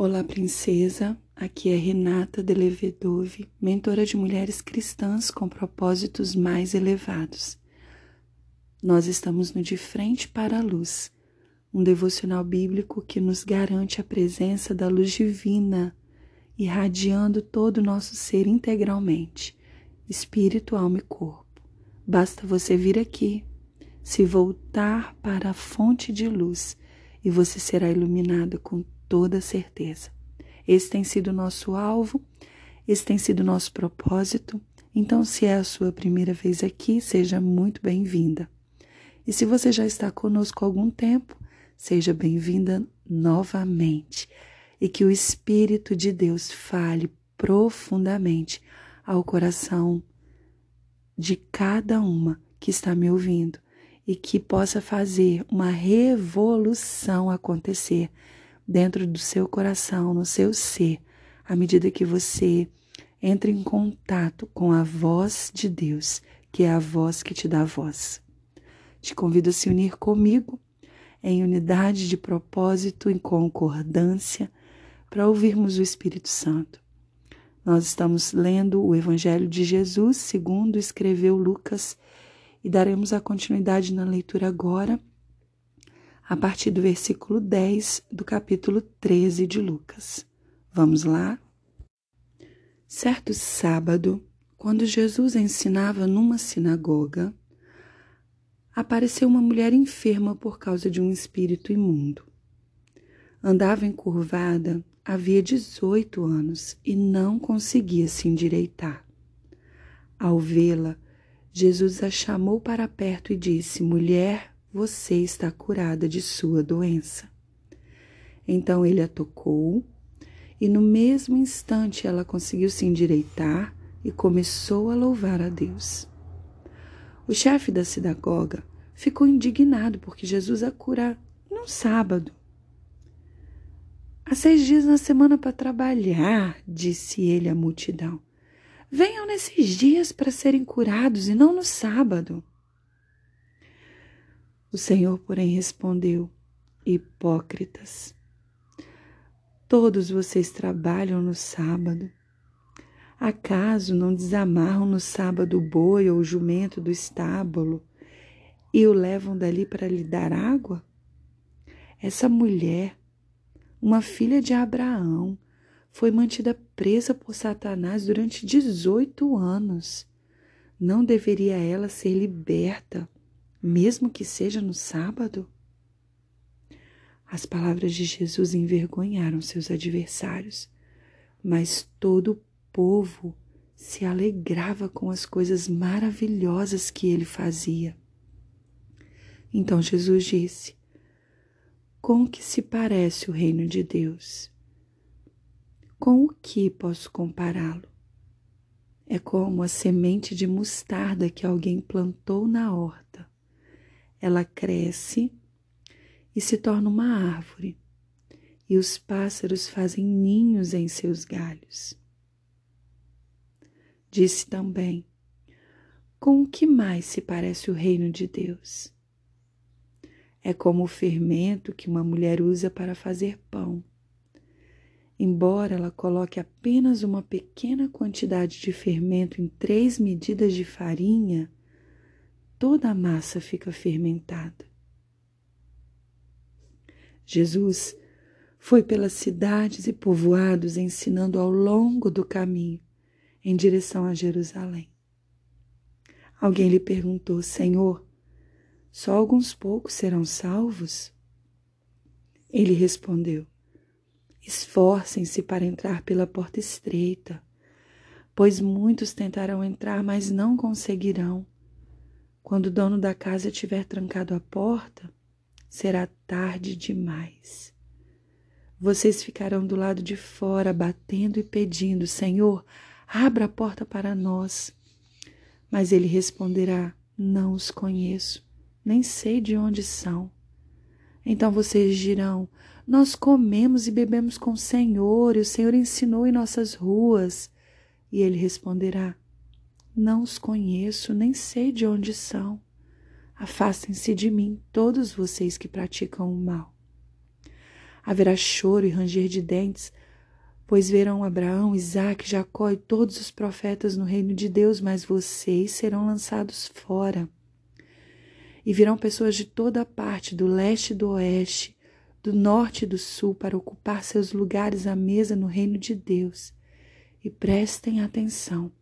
Olá, princesa. Aqui é Renata Delevedove, mentora de mulheres cristãs com propósitos mais elevados. Nós estamos no De Frente para a Luz, um devocional bíblico que nos garante a presença da luz divina, irradiando todo o nosso ser integralmente, espírito, alma e corpo. Basta você vir aqui, se voltar para a fonte de luz, e você será iluminada com toda certeza. Esse tem sido o nosso alvo, esse tem sido o nosso propósito. Então, se é a sua primeira vez aqui, seja muito bem-vinda. E se você já está conosco há algum tempo, seja bem-vinda novamente. E que o Espírito de Deus fale profundamente ao coração de cada uma que está me ouvindo e que possa fazer uma revolução acontecer dentro do seu coração, no seu ser, à medida que você entra em contato com a voz de Deus, que é a voz que te dá voz. Te convido a se unir comigo em unidade de propósito, em concordância, para ouvirmos o Espírito Santo. Nós estamos lendo o Evangelho de Jesus, segundo escreveu Lucas, e daremos a continuidade na leitura agora a partir do versículo 10 do capítulo 13 de Lucas. Vamos lá? Certo sábado, quando Jesus ensinava numa sinagoga, apareceu uma mulher enferma por causa de um espírito imundo. Andava encurvada havia 18 anos e não conseguia se endireitar. Ao vê-la, Jesus a chamou para perto e disse: Mulher, você está curada de sua doença. Então ele a tocou e no mesmo instante ela conseguiu se endireitar e começou a louvar a Deus. O chefe da sinagoga ficou indignado porque Jesus a cura num sábado. Há seis dias na semana para trabalhar, disse ele à multidão. Venham nesses dias para serem curados e não no sábado. O Senhor, porém, respondeu: Hipócritas, todos vocês trabalham no sábado. Acaso não desamarram no sábado o boi ou o jumento do estábulo e o levam dali para lhe dar água? Essa mulher, uma filha de Abraão, foi mantida presa por Satanás durante 18 anos. Não deveria ela ser liberta mesmo que seja no sábado? As palavras de Jesus envergonharam seus adversários, mas todo o povo se alegrava com as coisas maravilhosas que ele fazia. Então Jesus disse: Com que se parece o reino de Deus? Com o que posso compará-lo? É como a semente de mostarda que alguém plantou na horta ela cresce e se torna uma árvore, e os pássaros fazem ninhos em seus galhos. Disse também: Com o que mais se parece o reino de Deus? É como o fermento que uma mulher usa para fazer pão. Embora ela coloque apenas uma pequena quantidade de fermento em três medidas de farinha, toda a massa fica fermentada. Jesus foi pelas cidades e povoados ensinando ao longo do caminho em direção a Jerusalém. Alguém lhe perguntou: Senhor, só alguns poucos serão salvos? Ele respondeu: Esforcem-se para entrar pela porta estreita, pois muitos tentarão entrar, mas não conseguirão. Quando o dono da casa tiver trancado a porta, será tarde demais. Vocês ficarão do lado de fora, batendo e pedindo: Senhor, abra a porta para nós. Mas ele responderá: Não os conheço, nem sei de onde são. Então vocês dirão: Nós comemos e bebemos com o Senhor, e o Senhor ensinou em nossas ruas. E ele responderá: não os conheço, nem sei de onde são. Afastem-se de mim, todos vocês que praticam o mal. Haverá choro e ranger de dentes, pois verão Abraão, Isaque, Jacó e todos os profetas no reino de Deus, mas vocês serão lançados fora. E virão pessoas de toda parte, do leste e do oeste, do norte e do sul, para ocupar seus lugares à mesa no reino de Deus. E prestem atenção.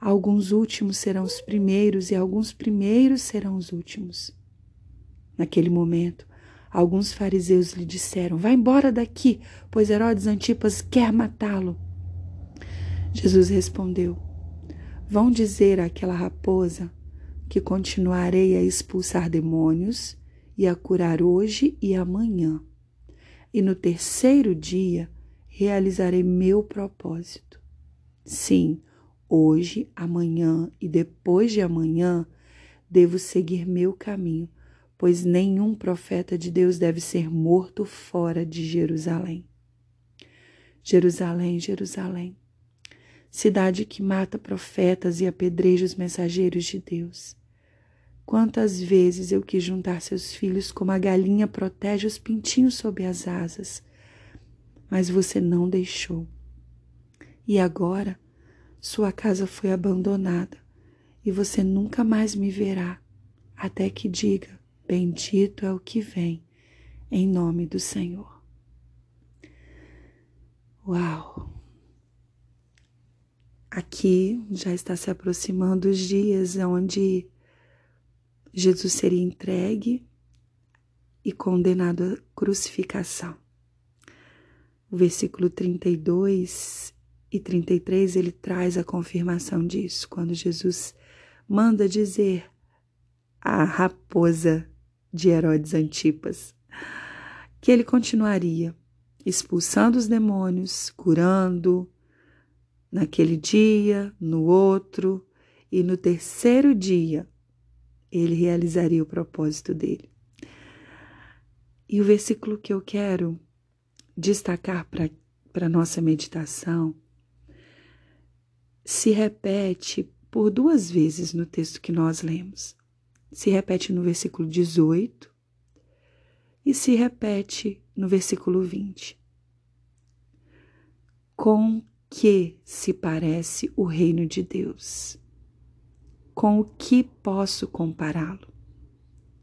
Alguns últimos serão os primeiros e alguns primeiros serão os últimos. Naquele momento, alguns fariseus lhe disseram: Vá embora daqui, pois Herodes Antipas quer matá-lo. Jesus respondeu: Vão dizer àquela raposa que continuarei a expulsar demônios e a curar hoje e amanhã. E no terceiro dia realizarei meu propósito. Sim, hoje, amanhã e depois de amanhã devo seguir meu caminho, pois nenhum profeta de Deus deve ser morto fora de Jerusalém. Jerusalém, Jerusalém, cidade que mata profetas e apedreja os mensageiros de Deus. Quantas vezes eu quis juntar seus filhos como a galinha protege os pintinhos sob as asas, mas você não deixou. E agora sua casa foi abandonada e você nunca mais me verá, até que diga: Bendito é o que vem, em nome do Senhor. Uau! Aqui já está se aproximando os dias onde Jesus seria entregue e condenado à crucificação. O versículo 32 e 33 ele traz a confirmação disso, quando Jesus manda dizer à raposa de Herodes Antipas que ele continuaria expulsando os demônios, curando naquele dia, no outro, e no terceiro dia ele realizaria o propósito dele. E o versículo que eu quero destacar para a nossa meditação se repete por duas vezes no texto que nós lemos. Se repete no versículo 18 e se repete no versículo 20. Com que se parece o reino de Deus? com o que posso compará-lo?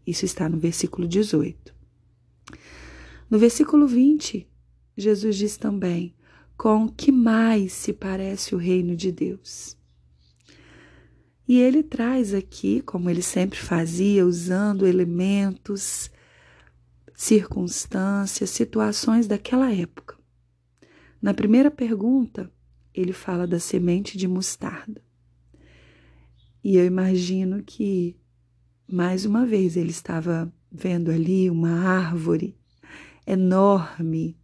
Isso está no versículo 18. No versículo 20, Jesus diz também: com o que mais se parece o reino de Deus? E ele traz aqui, como ele sempre fazia, usando elementos, circunstâncias, situações daquela época. Na primeira pergunta, ele fala da semente de mostarda. E eu imagino que, mais uma vez, ele estava vendo ali uma árvore enorme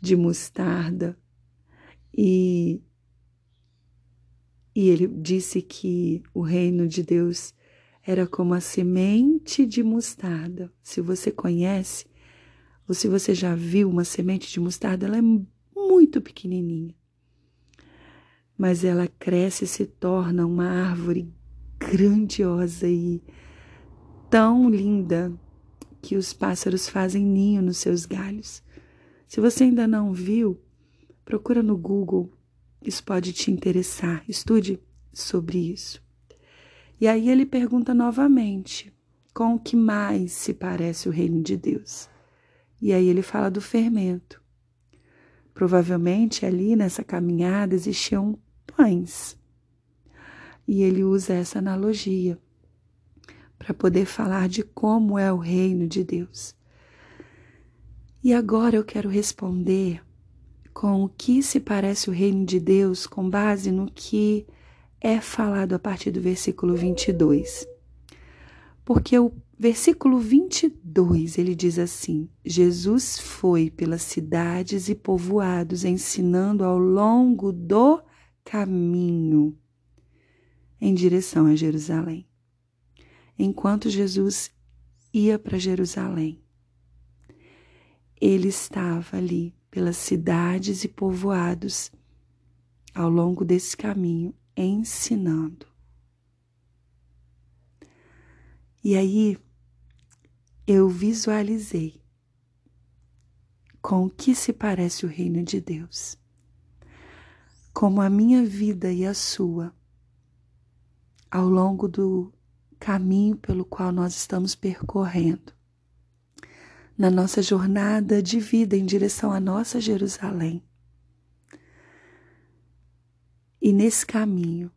de mostarda e, e ele disse que o reino de Deus era como a semente de mostarda. Se você conhece, ou se você já viu uma semente de mostarda, ela é muito pequenininha mas ela cresce e se torna uma árvore grandiosa e tão linda que os pássaros fazem ninho nos seus galhos. Se você ainda não viu, procura no Google, isso pode te interessar, estude sobre isso. E aí ele pergunta novamente: com o que mais se parece o reino de Deus? E aí ele fala do fermento. Provavelmente ali nessa caminhada existiam pães. E ele usa essa analogia para poder falar de como é o reino de Deus. E agora eu quero responder com o que se parece o reino de Deus com base no que é falado a partir do versículo 22. Porque o versículo 22 ele diz assim: Jesus foi pelas cidades e povoados ensinando ao longo do caminho em direção a Jerusalém. Enquanto Jesus ia para Jerusalém, ele estava ali pelas cidades e povoados ao longo desse caminho ensinando. E aí eu visualizei com o que se parece o reino de Deus. Como a minha vida e a sua, ao longo do caminho pelo qual nós estamos percorrendo, na nossa jornada de vida em direção à nossa Jerusalém. E nesse caminho,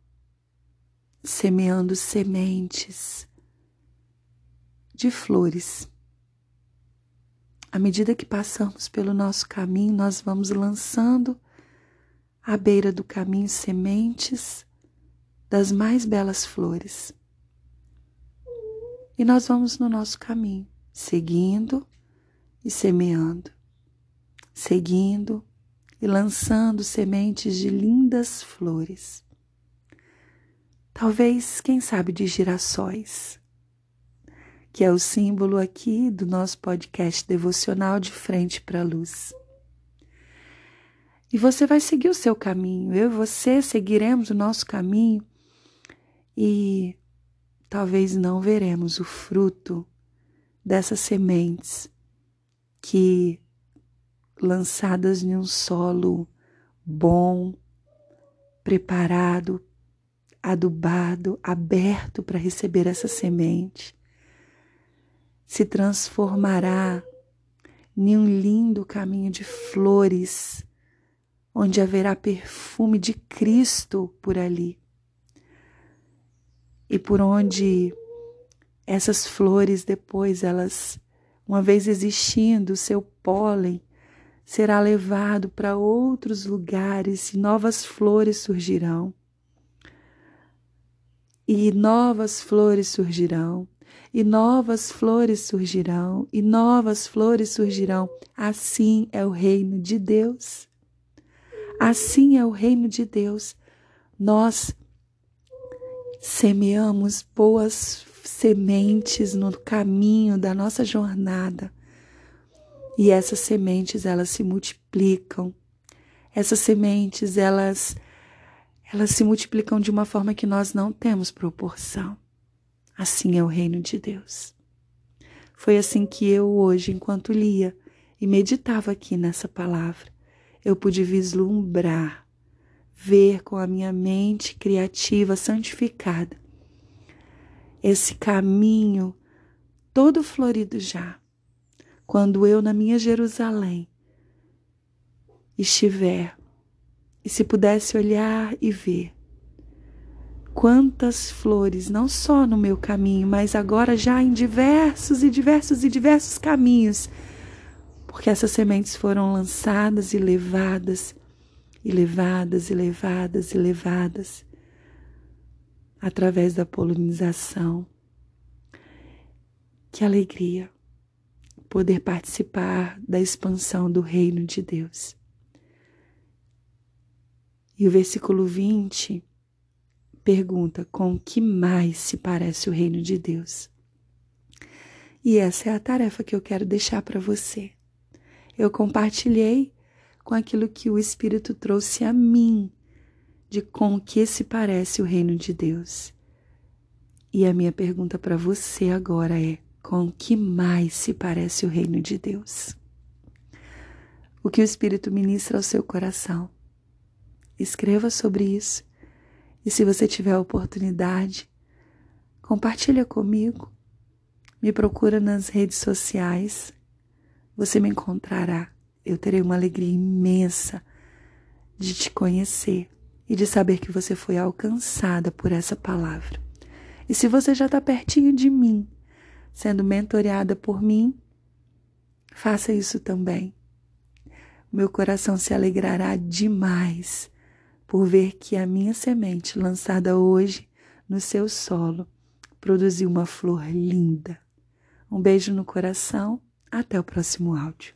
semeando sementes de flores. À medida que passamos pelo nosso caminho, nós vamos lançando à beira do caminho sementes das mais belas flores. E nós vamos no nosso caminho, seguindo e semeando, seguindo e lançando sementes de lindas flores. Talvez, quem sabe, de girassóis, que é o símbolo aqui do nosso podcast devocional de frente para a luz. E você vai seguir o seu caminho, eu e você seguiremos o nosso caminho e talvez não veremos o fruto dessas sementes que lançadas em um solo bom, preparado, adubado, aberto para receber essa semente, se transformará em um lindo caminho de flores, onde haverá perfume de Cristo por ali. E por onde essas flores depois elas uma vez existindo, seu pólen será levado para outros lugares e novas flores surgirão. E novas flores surgirão, e novas flores surgirão, e novas flores surgirão. Assim é o reino de Deus. Assim é o reino de Deus. Nós semeamos boas sementes no caminho da nossa jornada. E essas sementes, elas se multiplicam. Essas sementes, elas elas se multiplicam de uma forma que nós não temos proporção. Assim é o reino de Deus. Foi assim que eu hoje, enquanto lia e meditava aqui nessa palavra, eu pude vislumbrar, ver com a minha mente criativa santificada esse caminho todo florido já, quando eu na minha Jerusalém estiver e se pudesse olhar e ver quantas flores, não só no meu caminho, mas agora já em diversos e diversos e diversos caminhos, porque essas sementes foram lançadas e levadas, e levadas e levadas e levadas através da polinização. Que alegria poder participar da expansão do reino de Deus. E o versículo 20 pergunta: com que mais se parece o reino de Deus? E essa é a tarefa que eu quero deixar para você. Eu compartilhei com aquilo que o Espírito trouxe a mim de com que se parece o reino de Deus. E a minha pergunta para você agora é: com que mais se parece o reino de Deus? O que o Espírito ministra ao seu coração? Escreva sobre isso. E se você tiver a oportunidade, compartilha comigo. Me procura nas redes sociais. Você me encontrará. Eu terei uma alegria imensa de te conhecer e de saber que você foi alcançada por essa palavra. E se você já está pertinho de mim, sendo mentoreada por mim, faça isso também. Meu coração se alegrará demais por ver que a minha semente lançada hoje no seu solo produziu uma flor linda. Um beijo no coração, até o próximo áudio.